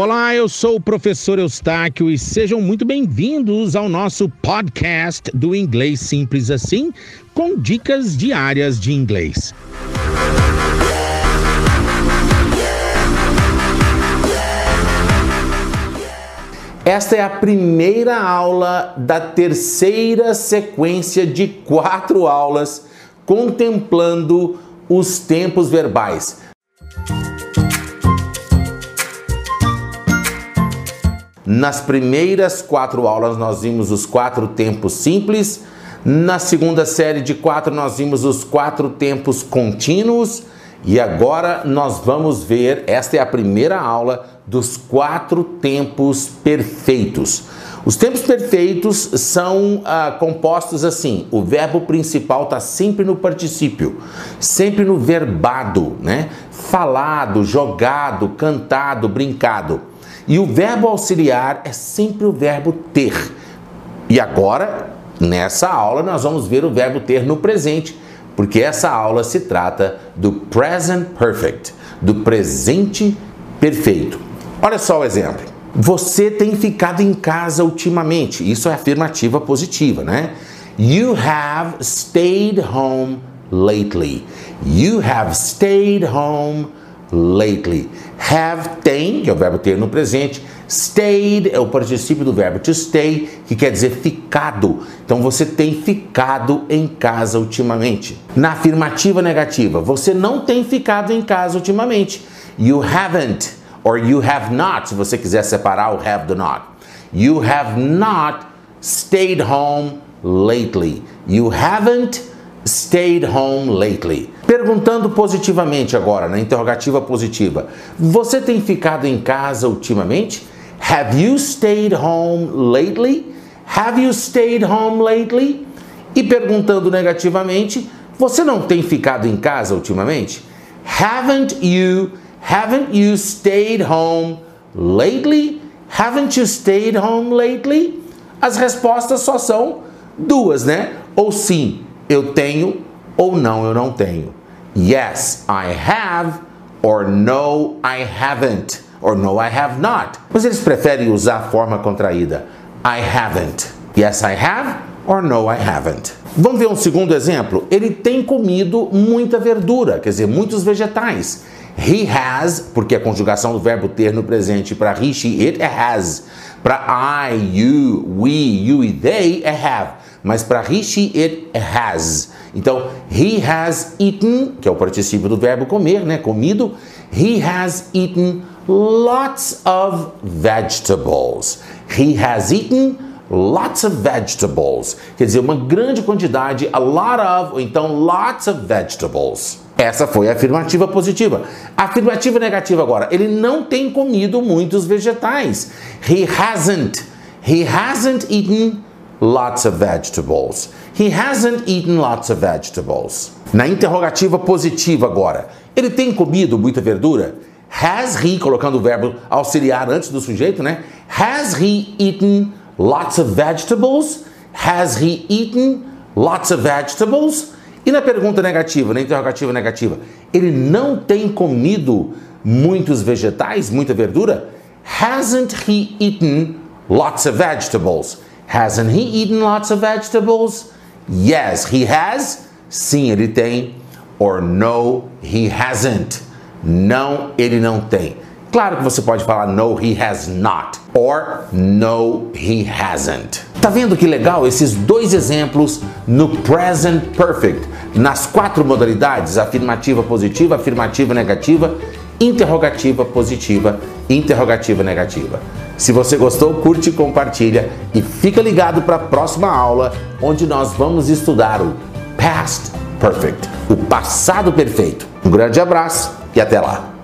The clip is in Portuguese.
Olá, eu sou o professor Eustáquio e sejam muito bem-vindos ao nosso podcast do Inglês Simples Assim, com dicas diárias de inglês. Esta é a primeira aula da terceira sequência de quatro aulas contemplando os tempos verbais. Nas primeiras quatro aulas nós vimos os quatro tempos simples. Na segunda série de quatro nós vimos os quatro tempos contínuos. E agora nós vamos ver, esta é a primeira aula dos quatro tempos perfeitos. Os tempos perfeitos são ah, compostos assim: o verbo principal está sempre no particípio, sempre no verbado, né? Falado, jogado, cantado, brincado. E o verbo auxiliar é sempre o verbo ter. E agora, nessa aula, nós vamos ver o verbo ter no presente porque essa aula se trata do present perfect, do presente perfeito. Olha só o exemplo. Você tem ficado em casa ultimamente. Isso é afirmativa positiva, né? You have stayed home lately. You have stayed home lately. Have tem, que é o verbo ter no presente. Stayed é o particípio do verbo to stay, que quer dizer ficado. Então você tem ficado em casa ultimamente. Na afirmativa negativa, você não tem ficado em casa ultimamente. You haven't or you have not, se você quiser separar o have do not. You have not stayed home lately. You haven't stayed home lately. Perguntando positivamente agora, na interrogativa positiva. Você tem ficado em casa ultimamente? Have you stayed home lately? Have you stayed home lately? E perguntando negativamente, você não tem ficado em casa ultimamente? Haven't you haven't you stayed home lately? Haven't you stayed home lately? As respostas só são duas, né? Ou sim, eu tenho, ou não, eu não tenho. Yes, I have, or no, I haven't, or no, I have not. Mas eles preferem usar a forma contraída. I haven't. Yes, I have, or no, I haven't. Vamos ver um segundo exemplo? Ele tem comido muita verdura, quer dizer, muitos vegetais. He has, porque a conjugação do verbo ter no presente para he, she, it é has. Para I, you, we, you e they é have. Mas para he, she, it é has. Então, he has eaten, que é o particípio do verbo comer, né? Comido. He has eaten lots of vegetables. He has eaten lots of vegetables. Quer dizer, uma grande quantidade, a lot of, ou então lots of vegetables. Essa foi a afirmativa positiva. A afirmativa negativa agora, ele não tem comido muitos vegetais. He hasn't. He hasn't eaten lots of vegetables. He hasn't eaten lots of vegetables. Na interrogativa positiva agora, ele tem comido muita verdura? Has he, colocando o verbo auxiliar antes do sujeito, né? Has he eaten lots of vegetables? Has he eaten lots of vegetables? E na pergunta negativa, na interrogativa negativa, ele não tem comido muitos vegetais, muita verdura? Hasn't he eaten lots of vegetables? Hasn't he eaten lots of vegetables? Yes, he has. Sim, ele tem. Or no, he hasn't. Não, ele não tem. Claro que você pode falar no, he has not. Or no, he hasn't. Tá vendo que legal esses dois exemplos no present perfect, nas quatro modalidades: afirmativa positiva, afirmativa negativa, interrogativa positiva, interrogativa negativa. Se você gostou, curte, compartilha e fica ligado para a próxima aula, onde nós vamos estudar o past perfect, o passado perfeito. Um grande abraço e até lá.